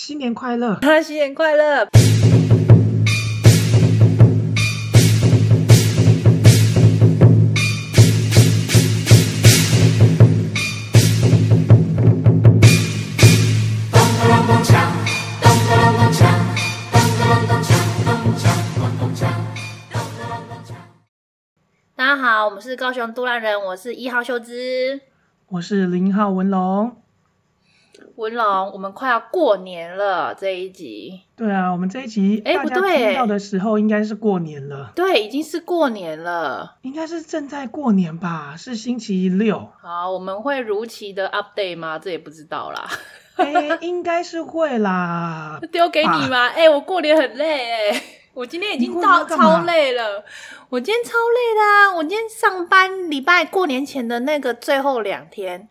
新年快乐！哈，新年快乐！大家好，我们是高雄都兰人，我是一号秀芝，我是零号文龙。文龙，我们快要过年了，这一集。对啊，我们这一集，哎，不对，听到的时候应该是过年了。对，已经是过年了，应该是正在过年吧？是星期六。好，我们会如期的 update 吗？这也不知道啦。哎，应该是会啦。丢给你吗？哎，我过年很累哎，我今天已经到超累了。我今天超累的啊！我今天上班，礼拜过年前的那个最后两天，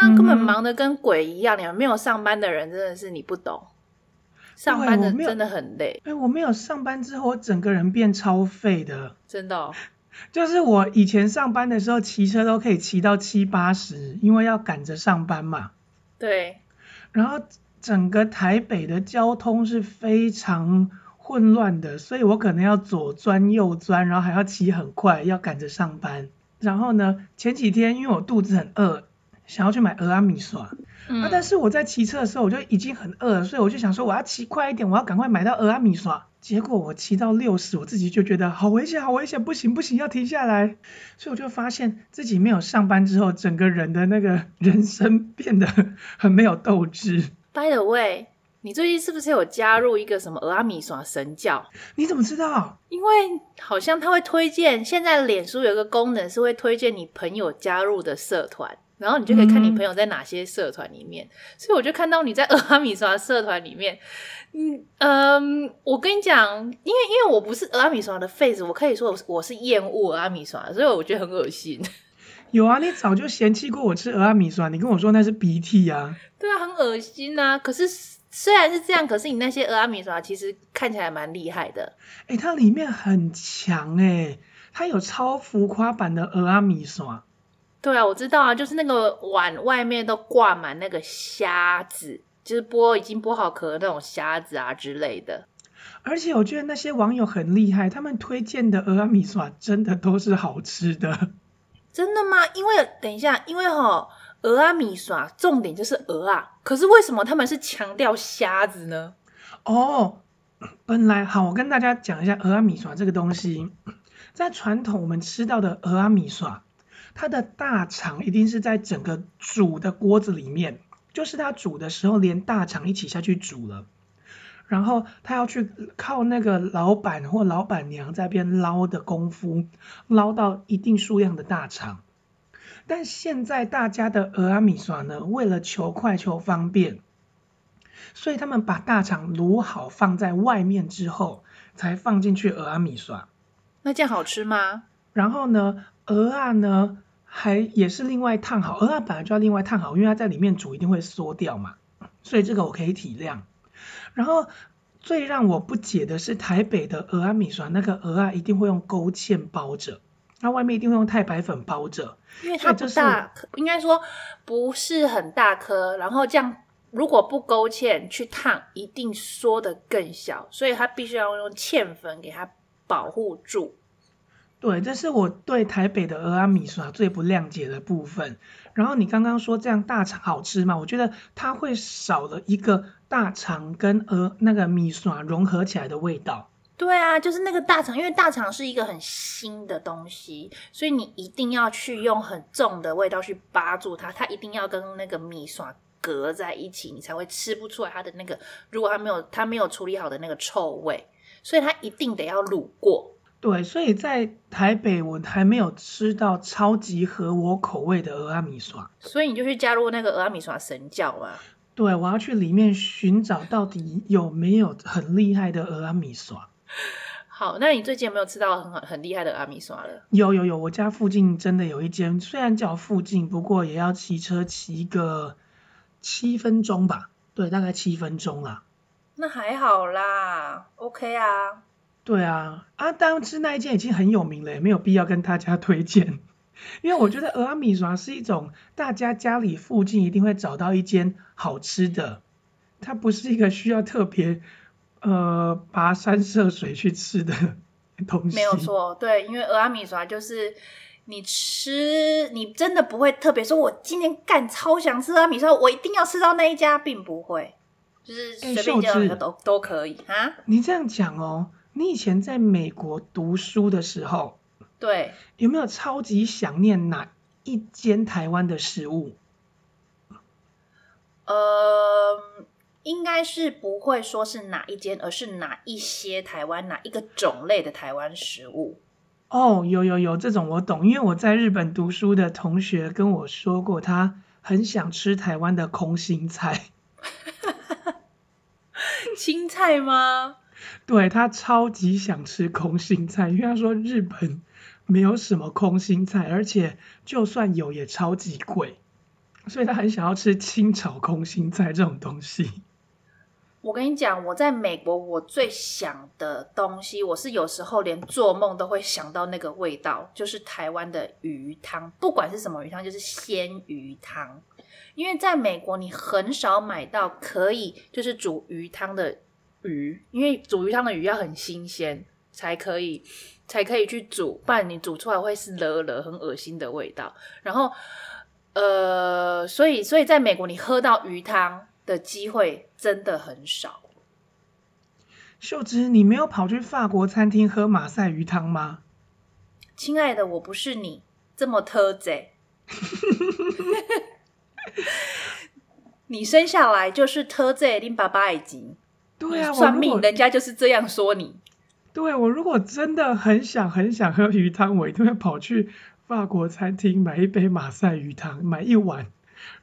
他根本忙得跟鬼一样。你们没有上班的人，真的是你不懂。上班的真的很累。哎，我没有上班之后，我整个人变超废的。真的哦。就是我以前上班的时候，骑车都可以骑到七八十，因为要赶着上班嘛。对。然后整个台北的交通是非常混乱的，所以我可能要左钻右钻，然后还要骑很快，要赶着上班。然后呢，前几天因为我肚子很饿，想要去买蚵仔面线。嗯。啊，但是我在骑车的时候我就已经很饿了，所以我就想说我要骑快一点，我要赶快买到蚵仔面线。结果我骑到六十，我自己就觉得好危险，好危险，不行不行，要停下来。所以我就发现自己没有上班之后，整个人的那个人生变得很没有斗志。By the way。你最近是不是有加入一个什么俄阿米耍神教？你怎么知道？因为好像他会推荐，现在脸书有一个功能是会推荐你朋友加入的社团，然后你就可以看你朋友在哪些社团里面。嗯、所以我就看到你在俄 阿米刷社团里面。嗯嗯，我跟你讲，因为因为我不是俄阿米刷的 face，我可以说我是厌恶俄阿米刷，所以我觉得很恶心。有啊，你早就嫌弃过我吃俄阿米刷，你跟我说那是鼻涕啊。对啊，很恶心啊。可是。虽然是这样，可是你那些俄阿米刷其实看起来蛮厉害的。哎、欸，它里面很强哎，它有超浮夸版的蚵仔面线。对啊，我知道啊，就是那个碗外面都挂满那个虾子，就是剥已经剥好壳的那种虾子啊之类的。而且我觉得那些网友很厉害，他们推荐的俄阿米耍真的都是好吃的。真的吗？因为等一下，因为齁。蚵仔面线重点就是鹅啊，可是为什么他们是强调虾子呢？哦，本来好，我跟大家讲一下俄阿米耍这个东西，在传统我们吃到的蚵仔面线，它的大肠一定是在整个煮的锅子里面，就是它煮的时候连大肠一起下去煮了，然后他要去靠那个老板或老板娘在边捞的功夫，捞到一定数量的大肠。但现在大家的俄阿米刷呢，为了求快求方便，所以他们把大肠卤好放在外面之后，才放进去俄阿米刷。那这样好吃吗？然后呢，鹅啊呢还也是另外烫好，蚵仔本来就要另外烫好，因为它在里面煮一定会缩掉嘛，所以这个我可以体谅。然后最让我不解的是台北的鹅啊米线，那个鹅啊一定会用勾芡包着。那外面一定会用太白粉包着，因为它不大，应该说不是很大颗。然后这样如果不勾芡去烫，一定缩得更小，所以它必须要用芡粉给它保护住。对，这是我对台北的蚵仔米线最不谅解的部分。然后你刚刚说这样大肠好吃吗？我觉得它会少了一个大肠跟蚵那个米线融合起来的味道。对啊，就是那个大肠，因为大肠是一个很腥的东西，所以你一定要去用很重的味道去扒住它，它一定要跟那个米刷隔在一起，你才会吃不出来它的那个。如果它没有它没有处理好的那个臭味，所以它一定得要卤过。对，所以在台北我还没有吃到超级合我口味的俄阿米刷，所以你就去加入那个俄阿米刷神教啊。对，我要去里面寻找到底有没有很厉害的俄阿米刷。好，那你最近有没有吃到很很厉害的阿米刷了？有有有，我家附近真的有一间，虽然叫附近，不过也要骑车骑个七分钟吧。对，大概七分钟啦。那还好啦，OK 啊。对啊，啊，当吃那一间已经很有名了，也没有必要跟大家推荐。因为我觉得俄阿米刷是一种大家家里附近一定会找到一间好吃的。它不是一个需要特别呃跋山涉水去吃的东西。没有错，对，因为蚵仔面线就是你吃，你真的不会特别说，我今天干超想吃蚵仔面线，我一定要吃到那一家，并不会，就是随便叫一个都、欸、都可以啊。你这样讲哦，你以前在美国读书的时候，对，有没有超级想念哪一间台湾的食物？呃，应该是不会说是哪一间，而是哪一些台湾哪一个种类的台湾食物。哦，有有有，这种我懂，因为我在日本读书的同学跟我说过，他很想吃台湾的空心菜。青菜吗？对，他超级想吃空心菜，因为他说日本没有什么空心菜，而且就算有也超级贵。所以他很想要吃清炒空心菜这种东西。我跟你讲，我在美国，我最想的东西，我是有时候连做梦都会想到那个味道，就是台湾的鱼汤，不管是什么鱼汤，就是鲜鱼汤。因为在美国，你很少买到可以就是煮鱼汤的鱼，因为煮鱼汤的鱼要很新鲜才可以，才可以去煮，不然你煮出来会是了了很恶心的味道。然后。呃，所以，所以在美国，你喝到鱼汤的机会真的很少。秀芝，你没有跑去法国餐厅喝马赛鱼汤吗？亲爱的，我不是你这么特贼。你生下来就是特贼，拎爸爸已经。对啊，算命人家就是这样说你。对，我如果真的很想很想喝鱼汤，我一定会跑去。法国餐厅买一杯马赛鱼汤，买一碗，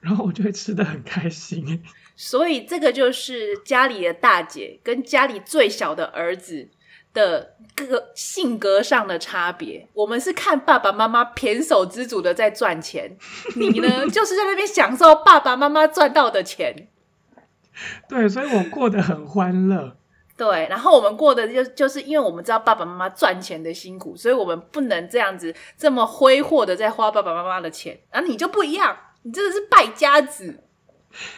然后我就会吃的很开心。所以这个就是家里的大姐跟家里最小的儿子的各个性格上的差别。我们是看爸爸妈妈胼手胝足的在赚钱，你呢 就是在那边享受爸爸妈妈赚到的钱。对，所以我过得很欢乐。对，然后我们过的就就是因为我们知道爸爸妈妈赚钱的辛苦，所以我们不能这样子这么挥霍的在花爸爸妈妈的钱。然后你就不一样，你真的是败家子。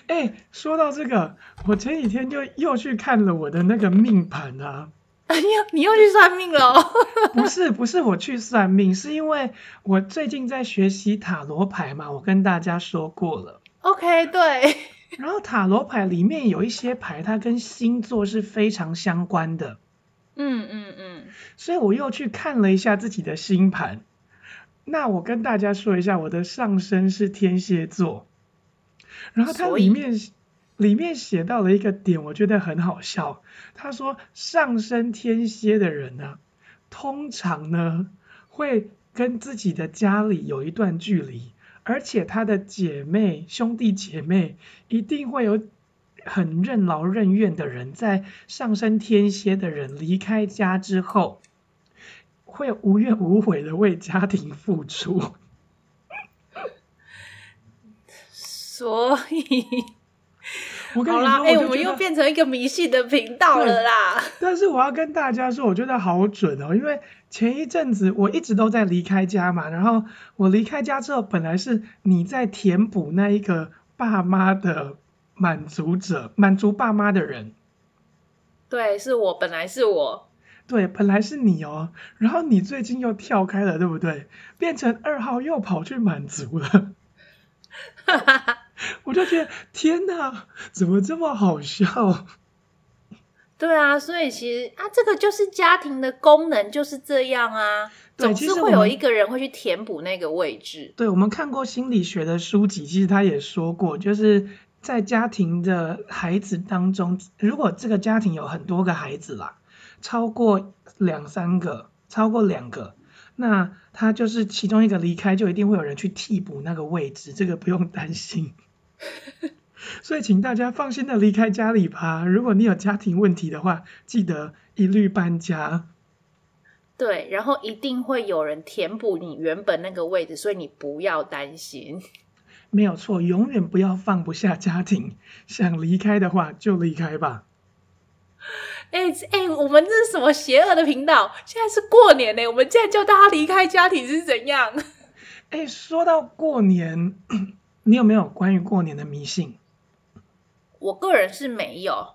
哎，说到这个，我前几天就又去看了我的那个命盘啊。哎呀，你又去算命了？不是，不是我去算命，是因为我最近在学习塔罗牌嘛，我跟大家说过了。OK，对。然后塔罗牌里面有一些牌，它跟星座是非常相关的。嗯嗯嗯。所以我又去看了一下自己的星盘。那我跟大家说一下，我的上升是天蝎座。然后它里面里面写到了一个点，我觉得很好笑。他说上升天蝎的人呢，通常呢会跟自己的家里有一段距离。而且他的姐妹、兄弟姐妹一定会有很任劳任怨的人，在上升天蝎的人离开家之后，会无怨无悔的为家庭付出。所以，我跟你说，哎、欸，我们又变成一个迷信的频道了啦。但是我要跟大家说，我觉得好准哦，因为。前一阵子我一直都在离开家嘛，然后我离开家之后，本来是你在填补那一个爸妈的满足者，满足爸妈的人。对，是我，本来是我。对，本来是你哦，然后你最近又跳开了，对不对？变成二号又跑去满足了。我就觉得天哪，怎么这么好笑？对啊，所以其实啊，这个就是家庭的功能就是这样啊，总是会有一个人会去填补那个位置。对，我们看过心理学的书籍，其实他也说过，就是在家庭的孩子当中，如果这个家庭有很多个孩子啦，超过两三个，超过两个，那他就是其中一个离开，就一定会有人去替补那个位置，这个不用担心。所以，请大家放心的离开家里吧。如果你有家庭问题的话，记得一律搬家。对，然后一定会有人填补你原本那个位置，所以你不要担心。没有错，永远不要放不下家庭。想离开的话，就离开吧。哎哎，我们这是什么邪恶的频道？现在是过年呢，我们竟然叫大家离开家庭是怎样？哎，说到过年，你有没有关于过年的迷信？我个人是没有，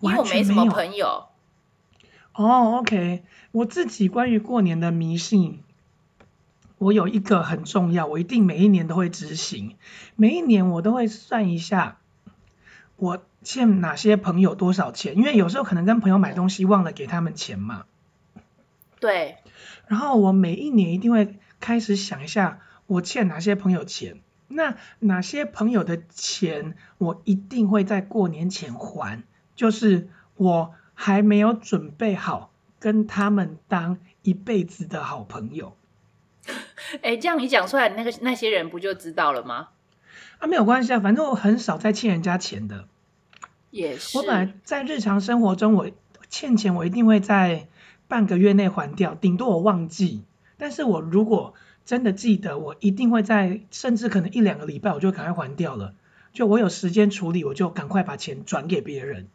因为我没没什么朋友。哦，OK，我自己关于过年的迷信，我有一个很重要，我一定每一年都会执行。每一年我都会算一下，我欠哪些朋友多少钱，因为有时候可能跟朋友买东西忘了给他们钱嘛。对。然后我每一年一定会开始想一下，我欠哪些朋友钱，那哪些朋友的钱我一定会在过年前还，就是我还没有准备好跟他们当一辈子的好朋友。哎，这样你讲出来，那个那些人不就知道了吗？啊，没有关系啊，反正我很少在欠人家钱的。也是。我本来在日常生活中，我欠钱我一定会在。半个月内还掉，顶多我忘记。但是我如果真的记得，我一定会在，甚至可能一两个礼拜，我就赶快还掉了。就我有时间处理，我就赶快把钱转给别人。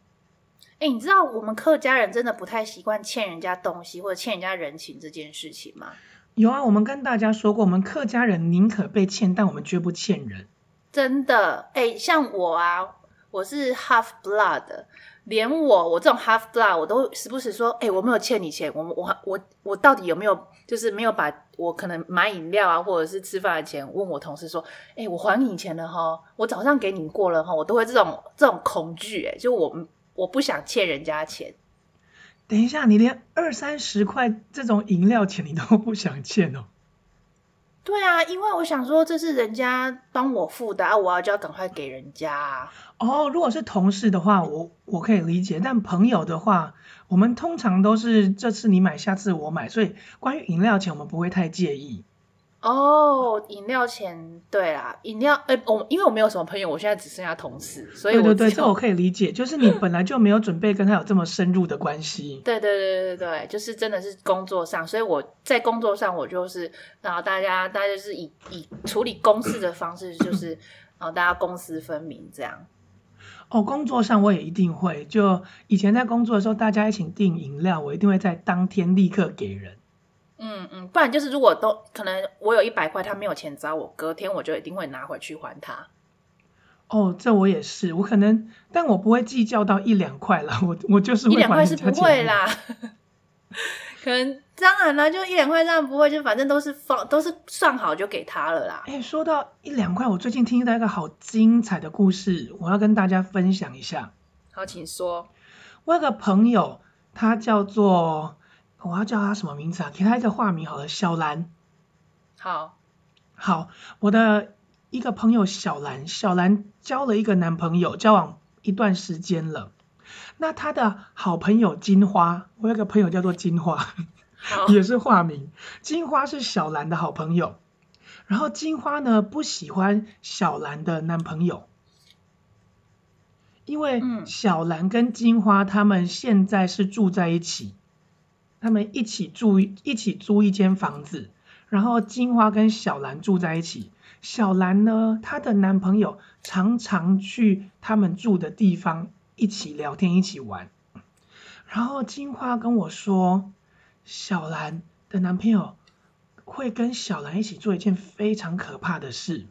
哎，你知道我们客家人真的不太习惯欠人家东西或者欠人家人情这件事情吗？有啊，我们跟大家说过，我们客家人宁可被欠，但我们绝不欠人。真的，哎，像我啊，我是 half blood。连我，我这种 half blood，我都时不时说，哎、我没有欠你钱，我我我我到底有没有，就是没有把我可能买饮料啊，或者是吃饭的钱，问我同事说，哎、我还你钱了哈，我早上给你过了哈，我都会这种这种恐惧，哎，就我我不想欠人家钱。等一下，你连二三十块这种饮料钱你都不想欠哦？对啊，因为我想说这是人家帮我付的啊，我要就要赶快给人家。哦，如果是同事的话，我我可以理解，但朋友的话，我们通常都是这次你买，下次我买，所以关于饮料钱，我们不会太介意。哦，饮料钱，对啦，饮料，哎、欸，我因为我没有什么朋友，我现在只剩下同事，所以我对对对，这我可以理解，就是你 本来就没有准备跟他有这么深入的关系。对对对对对，就是真的是工作上，所以我在工作上我就是，然后大家大家就是以以处理公事的方式，就是然后大家公私分明这样。哦，工作上我也一定会，就以前在工作的时候，大家一起订饮料，我一定会在当天立刻给人。嗯嗯，不然就是如果都可能，我有一百块，他没有钱找我，隔天我就一定会拿回去还他。哦，这我也是，我可能，但我不会计较到一两块了，我我就是会一两块是不会啦，可能当然啦，就一两块这样不会，就反正都是放都是算好就给他了啦。哎，说到一两块，我最近听到一个好精彩的故事，我要跟大家分享一下。好，请说。我有个朋友，他叫做。我要叫他什么名字啊？给他一个化名好了，小兰。好，好，我的一个朋友小兰，小兰交了一个男朋友，交往一段时间了。那他的好朋友金花，我有个朋友叫做金花，也是化名。金花是小兰的好朋友，然后金花呢不喜欢小兰的男朋友，因为小兰跟金花他们现在是住在一起。他们一起住，一起租一间房子，然后金花跟小兰住在一起。小兰呢，她的男朋友常常去他们住的地方一起聊天，一起玩。然后金花跟我说，小兰的男朋友会跟小兰一起做一件非常可怕的事，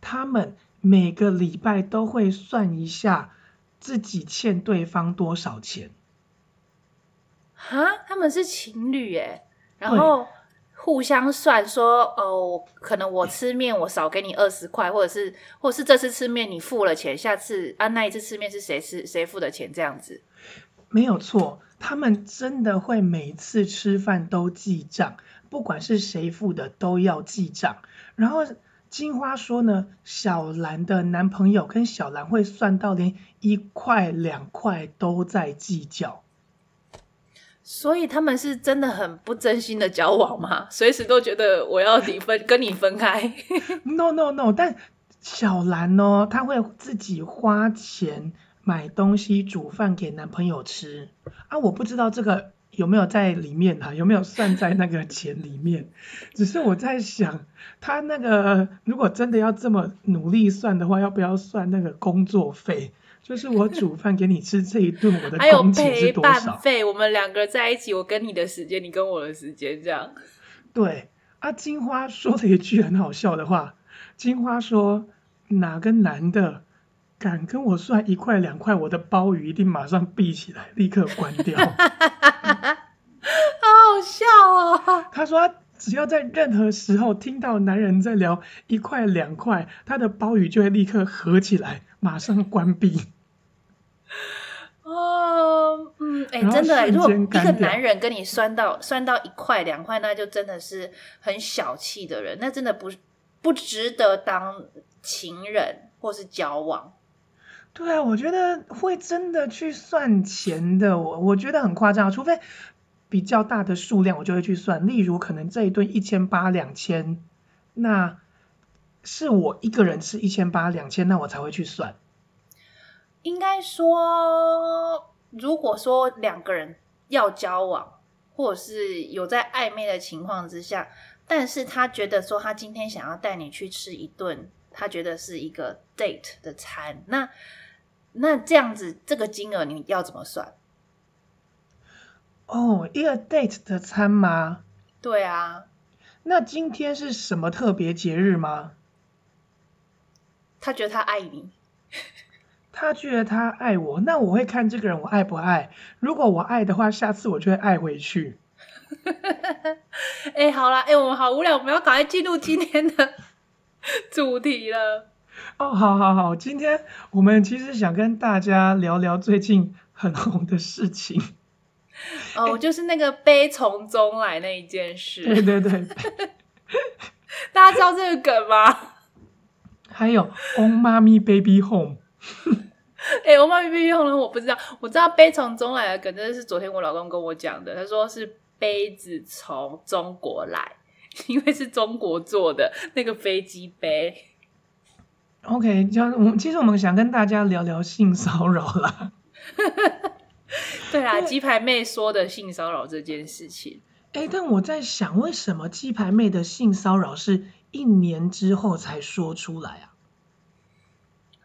他们每个礼拜都会算一下自己欠对方多少钱。哈，他们是情侣耶，然后互相算说，哦，可能我吃面我少给你二十块，或者是，或者是这次吃面你付了钱，下次啊那一次吃面是谁吃谁付的钱这样子？没有错，他们真的会每次吃饭都记账，不管是谁付的都要记账。然后金花说呢，小兰的男朋友跟小兰会算到连一块两块都在计较。所以他们是真的很不真心的交往吗？随时都觉得我要你分 跟你分开？No No No！但小兰哦，她会自己花钱买东西煮饭给男朋友吃啊！我不知道这个有没有在里面啊，有没有算在那个钱里面？只是我在想，她那个如果真的要这么努力算的话，要不要算那个工作费？就是我煮饭给你吃这一顿，我的 工钱是多少？还有陪伴费，我们两个在一起，我跟你的时间，你跟我的时间，这样。对，啊，金花说了一句很好笑的话。金花说：“哪个男的敢跟我算一块两块，我的鲍鱼一定马上闭起来，立刻关掉。好好笑哦！他说他只要在任何时候听到男人在聊一块两块，他的鲍鱼就会立刻合起来，马上关闭。哦，嗯，哎、欸，真的，如果一个男人跟你算到算到一块两块，那就真的是很小气的人，那真的不不值得当情人或是交往。对啊，我觉得会真的去算钱的，我我觉得很夸张，除非比较大的数量，我就会去算。例如，可能这一顿一千八两千，那是我一个人吃一千八两千，那我才会去算。应该说，如果说两个人要交往，或者是有在暧昧的情况之下，但是他觉得说他今天想要带你去吃一顿，他觉得是一个 date 的餐，那那这样子这个金额你要怎么算？哦，一个 date 的餐吗？对啊。那今天是什么特别节日吗？他觉得他爱你。他觉得他爱我，那我会看这个人我爱不爱。如果我爱的话，下次我就会爱回去。哎、欸，好啦，哎、欸，我们好无聊，我们要赶快进入今天的 主题了。哦，好好好，今天我们其实想跟大家聊聊最近很红的事情。哦，欸、就是那个悲从中来那一件事。对对对。大家知道这个梗吗？还有 On Mommy Baby Home。哎、欸，我妈咪被用了，我不知道。我知道悲从中来的梗，真的是昨天我老公跟我讲的。他说是杯子从中国来，因为是中国做的那个飞机杯。OK，就我们其实我们想跟大家聊聊性骚扰啦。对啊，鸡排妹说的性骚扰这件事情。哎、欸，但我在想，为什么鸡排妹的性骚扰是一年之后才说出来啊？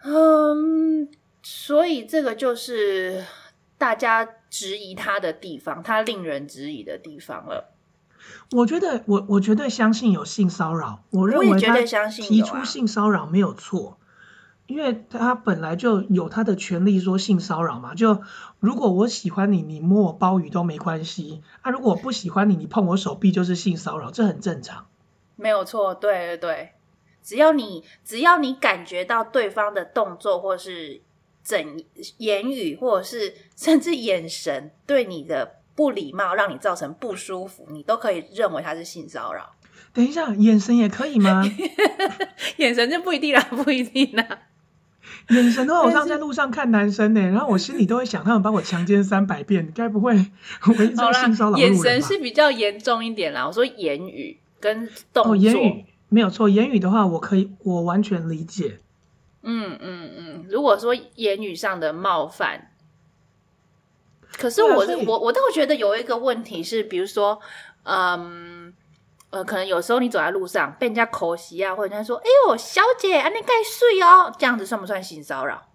嗯，所以这个就是大家质疑他的地方，他令人质疑的地方了。我觉得，我我绝对相信有性骚扰，我认为他提出性骚扰没有错，因为他本来就有他的权利说性骚扰嘛。就如果我喜欢你，你摸我鲍鱼都没关系啊；如果我不喜欢你，你碰我手臂就是性骚扰，这很正常。没有错，对对对。只要你只要你感觉到对方的动作，或是整言语，或者是 甚至眼神对你的不礼貌，让你造成不舒服，你都可以认为他是性骚扰。等一下，眼神也可以吗？眼神就不一定啦，不一定啦。眼神的话，我上在路上看男生呢，然后我心里都会想，他们把我强奸三百遍，该不会我一直性骚扰？眼神是比较严重一点啦。我说言语跟动作。哦，言语没有错，言语的话，我可以，我完全理解。嗯嗯嗯，如果说言语上的冒犯，可是我、啊、我我倒觉得有一个问题是，比如说，嗯呃，可能有时候你走在路上被人家口袭啊，或者人家说：“哎呦，小姐，安尼盖睡哦。”这样子算不算性骚扰？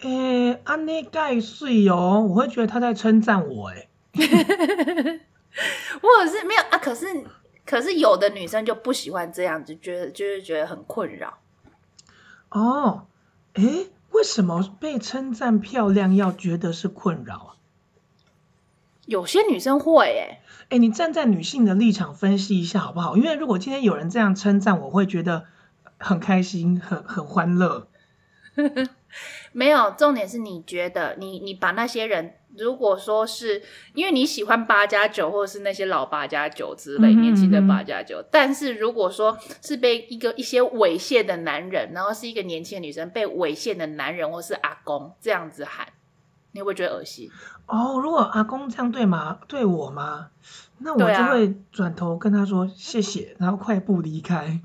诶，安内盖睡哦，我会觉得他在称赞我，诶 或者是没有啊，可是。可是有的女生就不喜欢这样子，觉得就是觉得很困扰。哦，诶，为什么被称赞漂亮要觉得是困扰啊？有些女生会诶，诶，你站在女性的立场分析一下好不好？因为如果今天有人这样称赞，我会觉得很开心，很很欢乐。没有，重点是你觉得你你把那些人。如果说是因为你喜欢八加九，或者是那些老八加九之类年轻的八加九，但是如果说是被一个一些猥亵的男人，然后是一个年轻的女生被猥亵的男人或是阿公这样子喊，你会不会觉得恶心？哦，如果阿公这样对吗？对我吗？那我就会转头跟他说谢谢，然后快步离开。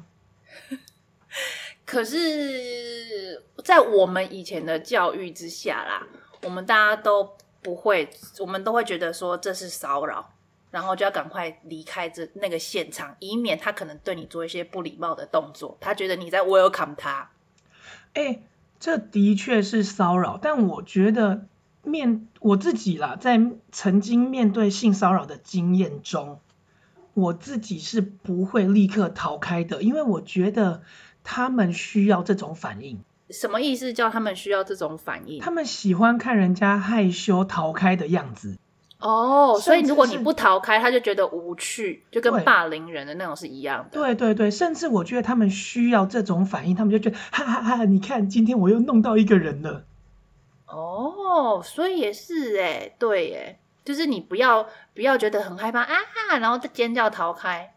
可是，在我们以前的教育之下啦，我们大家都。不会，我们都会觉得说这是骚扰，然后就要赶快离开这那个现场，以免他可能对你做一些不礼貌的动作。他觉得你在 welcome 他。哎，这的确是骚扰，但我觉得面我自己啦，在曾经面对性骚扰的经验中，我自己是不会立刻逃开的，因为我觉得他们需要这种反应。什么意思？叫他们需要这种反应？他们喜欢看人家害羞逃开的样子。哦，所以如果你不逃开，他就觉得无趣，就跟霸凌人的那种是一样的。对对对，甚至我觉得他们需要这种反应，他们就觉得哈哈哈哈，你看今天我又弄到一个人了。哦，所以也是哎，对耶，就是你不要不要觉得很害怕啊，然后再尖叫逃开。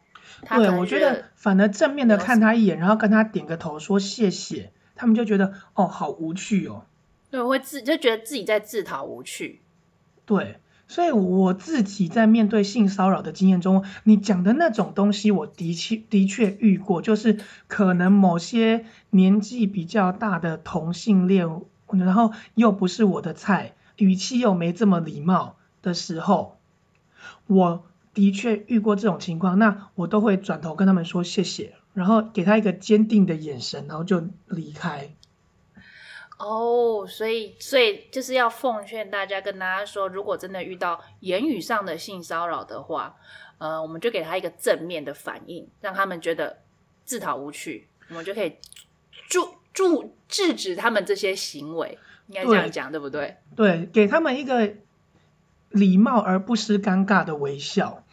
对，我觉得反而正面的看他一眼，然后跟他点个头说谢谢，他们就觉得哦，好无趣哦。对，会自就觉得自己在自讨无趣。对，所以我自己在面对性骚扰的经验中，你讲的那种东西，我的确的确遇过，就是可能某些年纪比较大的同性恋。然后又不是我的菜，语气又没这么礼貌的时候，我的确遇过这种情况，那我都会转头跟他们说谢谢，然后给他一个坚定的眼神，然后就离开。哦，所以所以就是要奉劝大家，跟大家说，如果真的遇到言语上的性骚扰的话，呃，我们就给他一个正面的反应，让他们觉得自讨无趣，我们就可以助。助制止他们这些行为，应该这样讲，对，对不对？对，给他们一个礼貌而不失尴尬的微笑。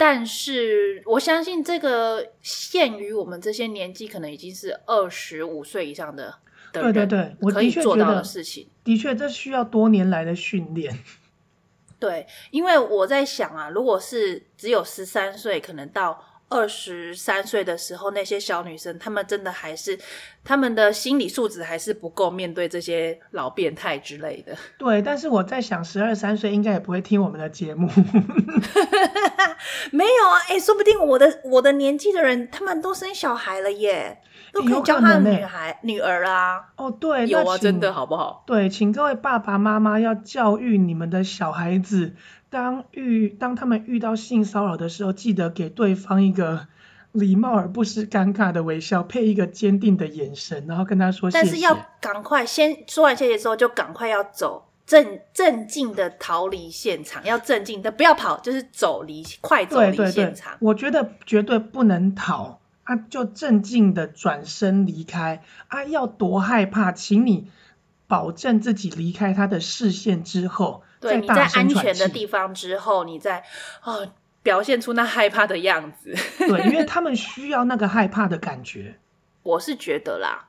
但是我相信，这个限于我们这些年纪，可能已经是二十五岁以上的，的人，对对对，我可以做到的事情。的确，这需要多年来的训练。对，因为我在想啊，如果是只有十三岁，可能到。二十三岁的时候，那些小女生，她们真的还是，她们的心理素质还是不够面对这些老变态之类的。对，但是我在想，十二三岁应该也不会听我们的节目。没有啊，哎、欸，说不定我的我的年纪的人，他们都生小孩了耶，都可以教他的女孩、欸、女儿啊。哦，对，有啊，真的好不好？对，请各位爸爸妈妈要教育你们的小孩子。当遇当他们遇到性骚扰的时候，记得给对方一个礼貌而不失尴尬的微笑，配一个坚定的眼神，然后跟他说谢谢。但是要赶快先说完谢谢之后，就赶快要走，镇镇静的逃离现场，要镇静的不要跑，就是走离快走离现场。对对对，我觉得绝对不能逃啊，就镇静的转身离开啊，要多害怕，请你保证自己离开他的视线之后。对，你在安全的地方之后，你再哦表现出那害怕的样子。对，因为 他们需要那个害怕的感觉。我是觉得啦，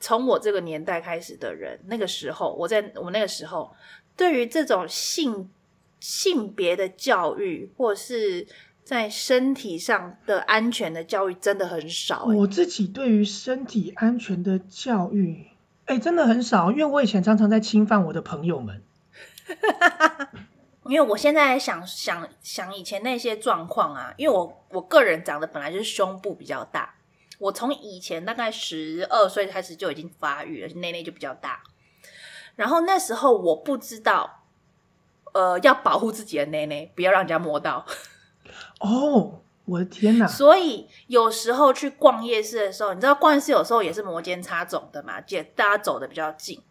从我这个年代开始的人，那个时候我在我那个时候，对于这种性性别的教育，或是在身体上的安全的教育，真的很少欸。我自己对于身体安全的教育，哎，真的很少，因为我以前常常在侵犯我的朋友们。因为我现在想想想以前那些状况啊，因为我我个人长得本来就是胸部比较大，我从以前大概十二岁开始就已经发育了，内内就比较大。然后那时候我不知道，呃，要保护自己的内内，不要让人家摸到。哦，我的天哪！所以有时候去逛夜市的时候，你知道逛夜市有时候也是摩肩擦踵的嘛，姐大家走的比较近。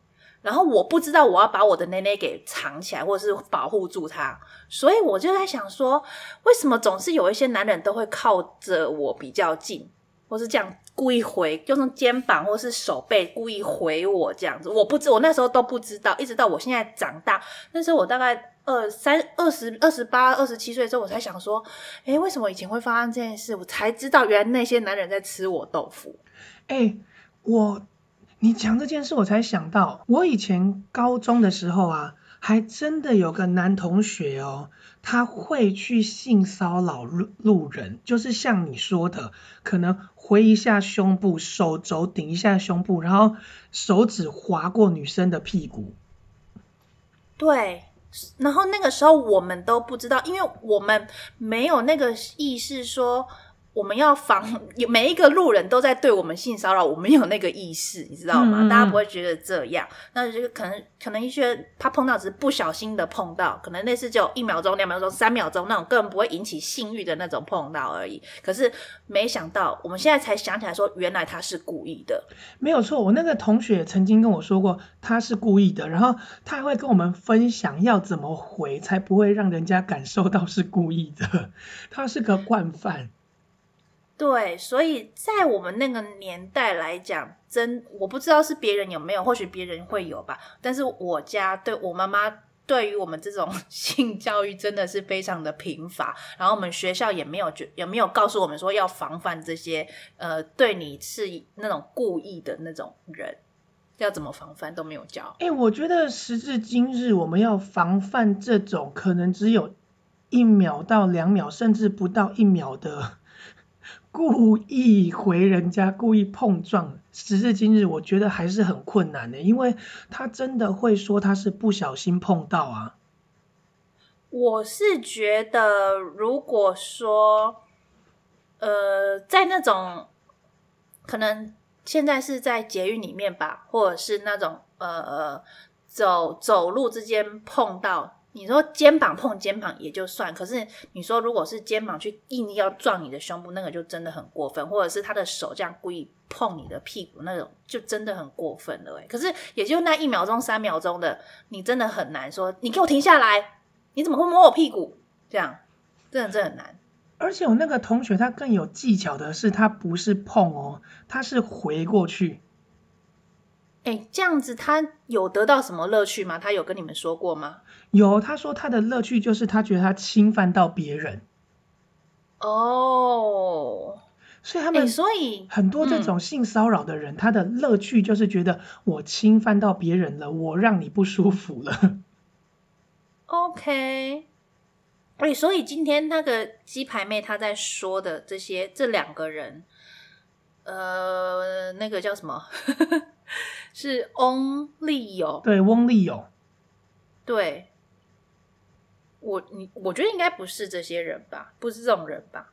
然后我不知道我要把我的内内给藏起来，或者是保护住它，所以我就在想说，为什么总是有一些男人都会靠着我比较近，或是这样故意回，用肩膀或是手背故意回我这样子？我不知，我那时候都不知道，一直到我现在长大，那时候我大概二三二十二十八二十七岁的时候，我才想说，诶，为什么以前会发生这件事？我才知道，原来那些男人在吃我豆腐。诶，我。你讲这件事，我才想到，我以前高中的时候啊，还真的有个男同学哦，他会去性骚扰路路人，就是像你说的，可能回一下胸部，手肘顶一下胸部，然后手指划过女生的屁股。对，然后那个时候我们都不知道，因为我们没有那个意识说。我们要防，有 每一个路人都在对我们性骚扰，我们有那个意识，你知道吗？嗯、大家不会觉得这样。那这个可能可能一些他碰到只是不小心的碰到，可能类似就一秒钟、两秒钟、三秒钟那种，根本不会引起性欲的那种碰到而已。可是没想到，我们现在才想起来说，原来他是故意的。没有错，我那个同学曾经跟我说过，他是故意的，然后他还会跟我们分享要怎么回，才不会让人家感受到是故意的。他是个惯犯。对，所以在我们那个年代来讲，真我不知道是别人有没有，或许别人会有吧。但是我家对我妈妈对于我们这种 性教育真的是非常的贫乏，然后我们学校也没有觉也没有告诉我们说要防范这些呃对你是那种故意的那种人，要怎么防范都没有教。哎，我觉得时至今日，我们要防范这种可能只有一秒到两秒，甚至不到一秒的。故意回人家，故意碰撞，时至今日，我觉得还是很困难的，因为他真的会说他是不小心碰到啊。我是觉得，如果说，呃，在那种可能现在是在捷运里面吧，或者是那种呃呃走走路之间碰到。你说肩膀碰肩膀也就算，可是你说如果是肩膀去硬要撞你的胸部，那个就真的很过分，或者是他的手这样故意碰你的屁股那种，就真的很过分了。可是也就那一秒钟、三秒钟的，你真的很难说，你给我停下来，你怎么会摸我屁股？这样真的真很难。而且我那个同学他更有技巧的是，他不是碰哦，他是回过去。哎，这样子他有得到什么乐趣吗？他有跟你们说过吗？有，他说他的乐趣就是他觉得他侵犯到别人。哦，所以他们所以很多这种性骚扰的人，嗯，他的乐趣就是觉得我侵犯到别人了，我让你不舒服了。OK，哎，所以今天那个鸡排妹她在说的这些，这两个人，呃，那个叫什么？是翁立友，对，翁立友，对，我你我觉得应该不是这些人吧，不是这种人吧？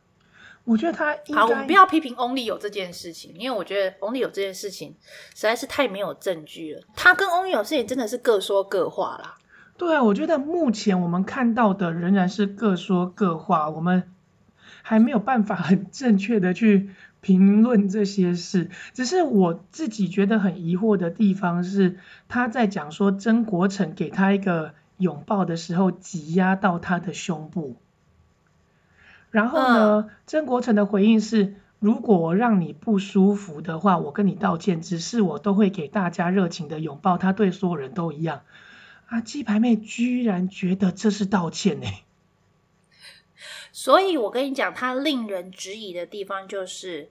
我觉得他好，我们不要批评翁立友这件事情，因为我觉得翁立友这件事情实在是太没有证据了。他跟翁立友事情真的是各说各话啦。对啊，我觉得目前我们看到的仍然是各说各话，我们还没有办法很正确的去。评论这些事，只是我自己觉得很疑惑的地方是，他在讲说曾国成给他一个拥抱的时候，挤压到他的胸部。然后呢，嗯、曾国成的回应是：如果我让你不舒服的话，我跟你道歉，只是我都会给大家热情的拥抱，他对所有人都一样。啊，鸡排妹居然觉得这是道歉呢？所以，我跟你讲，他令人质疑的地方就是，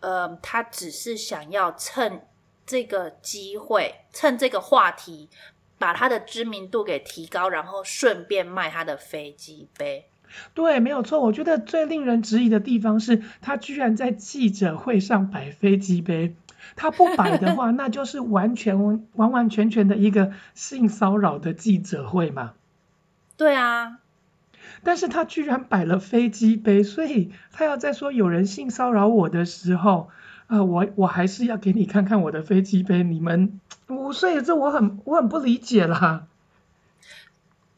呃，他只是想要趁这个机会，趁这个话题，把他的知名度给提高，然后顺便卖他的飞机杯。对，没有错。我觉得最令人质疑的地方是，他居然在记者会上摆飞机杯。他不摆的话，那就是完全完完全全的一个性骚扰的记者会嘛。对啊。但是他居然摆了飞机杯，所以他要在说有人性骚扰我的时候，呃，我我还是要给你看看我的飞机杯，你们，我所以这我很我很不理解啦。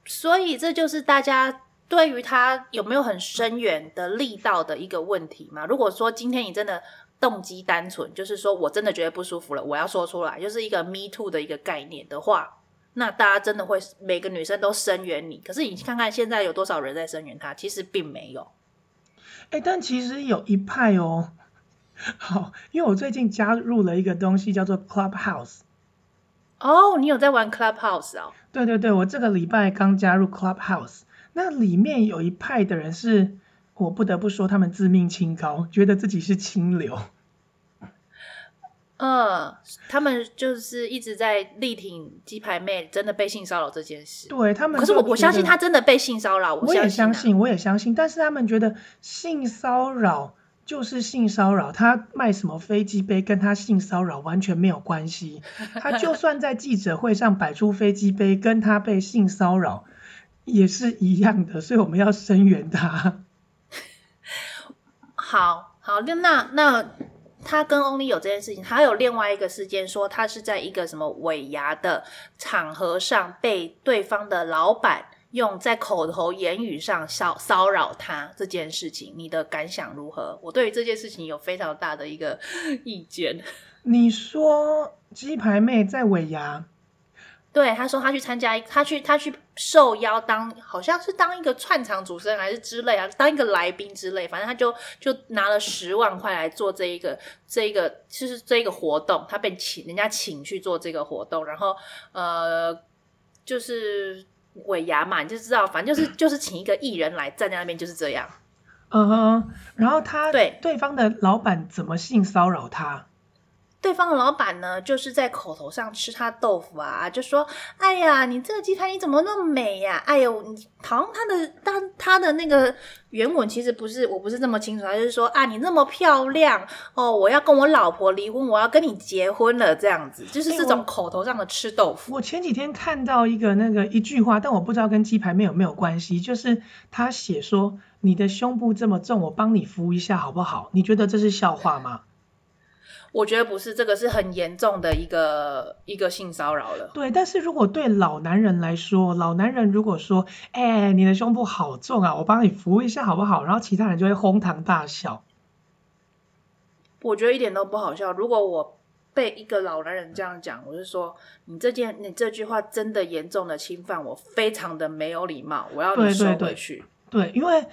所以这就是大家对于他有没有很深远的力道的一个问题嘛？如果说今天你真的动机单纯，就是说我真的觉得不舒服了，我要说出来，就是一个 me too 的一个概念的话。那大家真的会每个女生都声援你？可是你看看现在有多少人在声援他？其实并没有。哎，但其实有一派哦。好，因为我最近加入了一个东西叫做 Clubhouse。哦，你有在玩 Clubhouse 哦？对对对，我这个礼拜刚加入 Clubhouse。那里面有一派的人是，我不得不说，他们自命清高，觉得自己是清流。嗯，他们就是一直在力挺鸡排妹真的被性骚扰这件事。对他们，可是我我相信他真的被性骚扰，我也相信，我也相信。但是他们觉得性骚扰就是性骚扰，他卖什么飞机杯跟他性骚扰完全没有关系。他就算在记者会上摆出飞机杯，跟他被性骚扰也是一样的，所以我们要声援他。好好，那那。他跟 Only 有这件事情，还有另外一个事件，说他是在一个什么尾牙的场合上，被对方的老板用在口头言语上骚骚扰他这件事情，你的感想如何？我对于这件事情有非常大的一个意见。你说鸡排妹在尾牙对，他说他去参加一，他去他去受邀当，好像是当一个串场主持人还是之类啊，当一个来宾之类，反正他就就拿了十万块来做这一个这一个就是这一个活动，他被请人家请去做这个活动，然后呃就是尾牙嘛，你就知道，反正就是就是请一个艺人来站在那边就是这样，嗯哼，然后他对对方的老板怎么性骚扰他？对方的老板呢，就是在口头上吃他豆腐啊，就说：“哎呀，你这个鸡排你怎么那么美呀？哎呦，你好像他的他他的那个原文其实不是，我不是这么清楚，他就是说啊，你那么漂亮哦，我要跟我老婆离婚，我要跟你结婚了，这样子，就是这种口头上的吃豆腐。欸，我，我前几天看到一个那个一句话，但我不知道跟鸡排妹有没有关系，就是他写说你的胸部这么重，我帮你扶一下好不好？你觉得这是笑话吗？我觉得不是，这个是很严重的一个一个性骚扰了。对，但是如果对老男人来说，老男人如果说，哎、欸，你的胸部好重啊，我帮你扶一下好不好？然后其他人就会哄堂大笑。我觉得一点都不好笑。如果我被一个老男人这样讲，我就说，你这件你这句话真的严重的侵犯我，非常的没有礼貌，我要你收回去。对，对，对，对，因为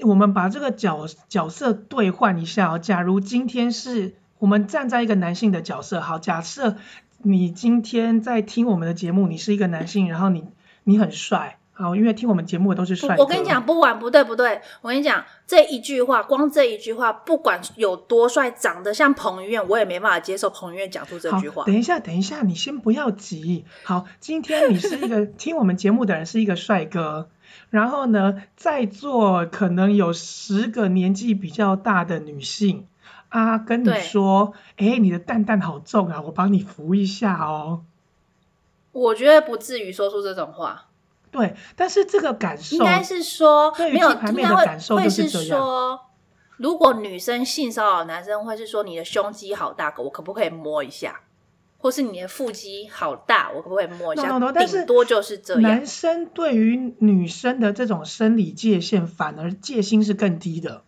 我们把这个角角色兑换一下哦，假如今天是。我们站在一个男性的角色，好，假设你今天在听我们的节目，你是一个男性，然后你你很帅，好，因为听我们节目的都是帅哥。我跟你讲，不管不对不对，我跟你讲这一句话，光这一句话，不管有多帅，长得像彭于晏，我也没办法接受彭于晏讲出这句话。等一下，等一下，你先不要急。好，今天你是一个听我们节目的人，是一个帅哥，然后呢，在座可能有十个年纪比较大的女性。啊，跟你说，哎，你的蛋蛋好重啊，我帮你扶一下哦。我觉得不至于说出这种话。对，但是这个感受应该是说，对于鸡排妹的感受就是这样。会是说，如果女生性骚扰男生，会是说你的胸肌好大，我可不可以摸一下？或是你的腹肌好大，我可不可以摸一下？No, no, no, 顶多就是这样。男生对于女生的这种生理界限，反而戒心是更低的。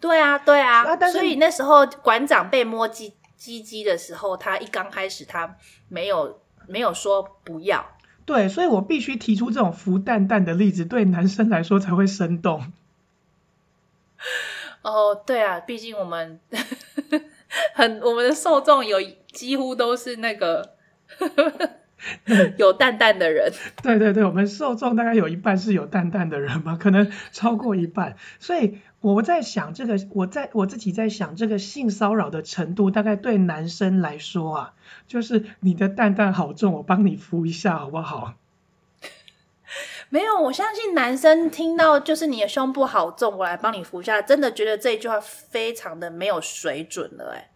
对啊，对啊，啊所以那时候馆长被摸鸡鸡鸡的时候，他一刚开始他没有没有说不要。对，所以我必须提出这种扶蛋蛋的例子，对男生来说才会生动。哦，对啊，毕竟我们 很我们的受众有几乎都是那个 有蛋蛋的人。对对对，我们受众大概有一半是有蛋蛋的人嘛，可能超过一半，所以。我在想这个，我在我自己在想这个性骚扰的程度，大概对男生来说啊，就是你的蛋蛋好重，我帮你扶一下好不好？没有，我相信男生听到就是你的胸部好重，我来帮你扶一下，真的觉得这句话非常的没有水准了，哎，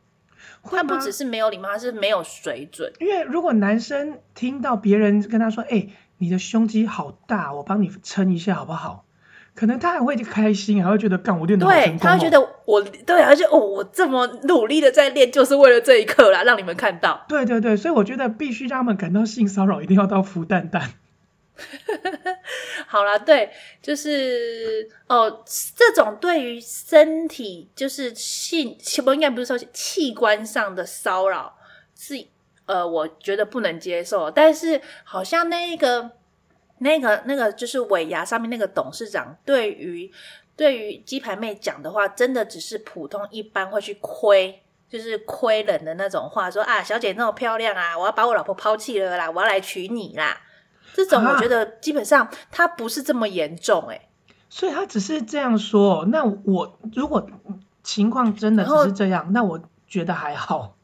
他不只是没有礼貌，他是没有水准。因为如果男生听到别人跟他说，哎，你的胸肌好大，我帮你撑一下好不好？可能他还会开心，还会觉得干我练的哦。对，他会觉得我对，而且哦，我这么努力的在练，就是为了这一刻啦，让你们看到。对对对，所以我觉得必须让他们感到性骚扰，一定要到孵蛋蛋。好啦，对，就是哦，这种对于身体就是性，不应该不是说器官上的骚扰，是呃，我觉得不能接受。但是好像那个。那个那个就是尾牙上面那个董事长，对于对于鸡排妹讲的话，真的只是普通一般会去亏，就是亏人的那种话，说啊，小姐那么漂亮啊，我要把我老婆抛弃了啦，我要来娶你啦。这种我觉得基本上他不是这么严重诶、欸啊，所以他只是这样说。那我如果情况真的只是这样，那我觉得还好。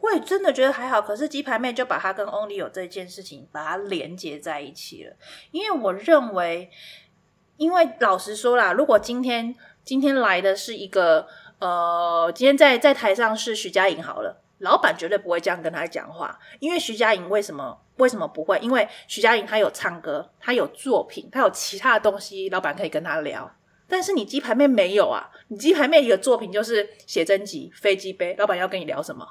我也真的觉得还好，可是鸡排妹就把它跟 Only 有这件事情把它连接在一起了。因为我认为，因为老实说啦，如果今天今天来的是一个呃，今天在在台上是徐佳莹好了，老板绝对不会这样跟他讲话。因为徐佳莹为什么为什么不会？因为徐佳莹她有唱歌，她有作品，她有其他的东西，老板可以跟他聊。但是你鸡排妹没有啊，你鸡排妹一个作品就是写真集、飞机杯，老板要跟你聊什么？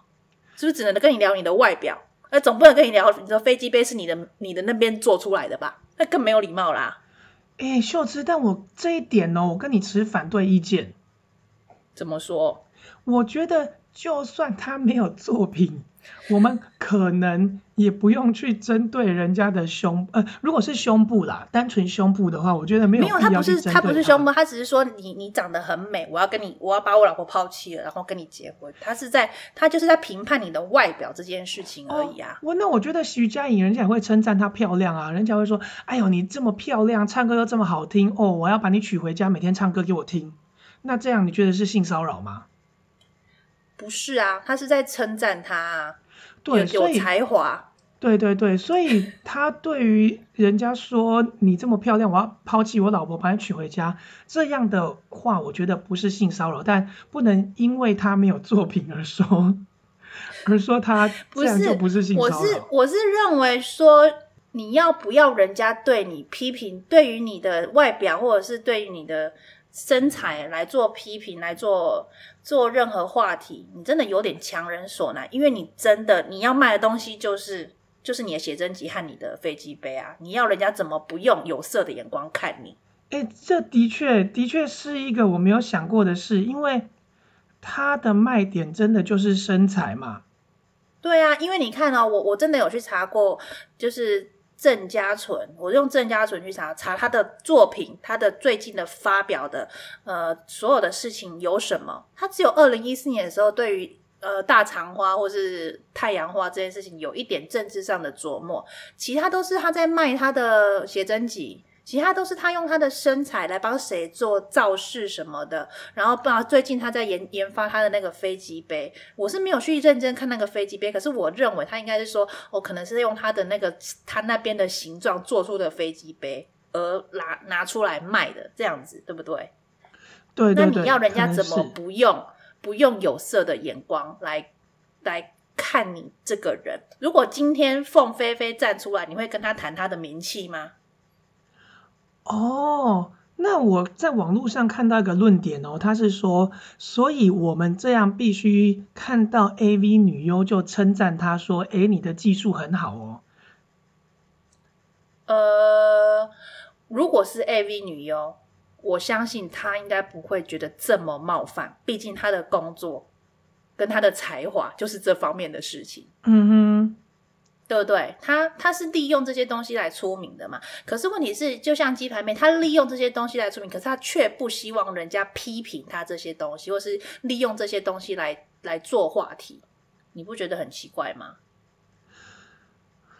是不是只能跟你聊你的外表？那总不能跟你聊你说飞机杯是你的你的那边做出来的吧？那更没有礼貌啦！哎、欸，秀芝，但我这一点哦，我跟你持反对意见。怎么说？我觉得就算他没有作品，我们可能也不用去针对人家的胸，呃，如果是胸部啦，单纯胸部的话，我觉得没有。没有，他不是他不是胸部，他只是说你你长得很美，我要跟你，我要把我老婆抛弃了，然后跟你结婚。他是在他就是在评判你的外表这件事情而已啊。我、哦、那我觉得徐佳莹人家也会称赞她漂亮啊，人家会说，哎呦你这么漂亮，唱歌又这么好听哦，我要把你娶回家，每天唱歌给我听。那这样你觉得是性骚扰吗？不是啊，他是在称赞他啊。对，有才华。对对对，所以他对于人家说你这么漂亮，我要抛弃我老婆把你娶回家这样的话，我觉得不是性骚扰，但不能因为他没有作品而说，而说他不是性骚扰。我是我是认为说，你要不要人家对你批评，对于你的外表或者是对于你的。身材来做批评，来做做任何话题，你真的有点强人所难，因为你真的你要卖的东西就是就是你的写真集和你的飞机杯啊，你要人家怎么不用有色的眼光看你？诶，这的确的确是一个我没有想过的事，因为它的卖点真的就是身材嘛。对啊，因为你看哦，我我真的有去查过，就是。郑家纯，我用郑家纯去查查他的作品，他的最近的发表的呃所有的事情有什么？他只有二零一四年的时候，对于呃大肠花或是太阳花这件事情有一点政治上的琢磨，其他都是他在卖他的写真集。其他都是他用他的身材来帮谁做造势什么的，然后不最近他在研研发他的那个飞机杯，我是没有去认真看那个飞机杯，可是我认为他应该是说，我、哦、可能是用他的那个他那边的形状做出的飞机杯而拿拿出来卖的这样子，对不对？对，对，对，那你要人家怎么不用不用有色的眼光来来看你这个人？如果今天凤飞飞站出来，你会跟他谈他的名气吗？哦，那我在网络上看到一个论点哦，他是说，所以我们这样必须看到 AV 女优就称赞她说，诶，你的技术很好哦。呃，如果是 AV 女优，我相信她应该不会觉得这么冒犯，毕竟她的工作跟她的才华就是这方面的事情。嗯哼。对不对？他他是利用这些东西来出名的嘛？可是问题是，就像鸡排妹，他利用这些东西来出名，可是他却不希望人家批评他这些东西，或是利用这些东西来来做话题，你不觉得很奇怪吗？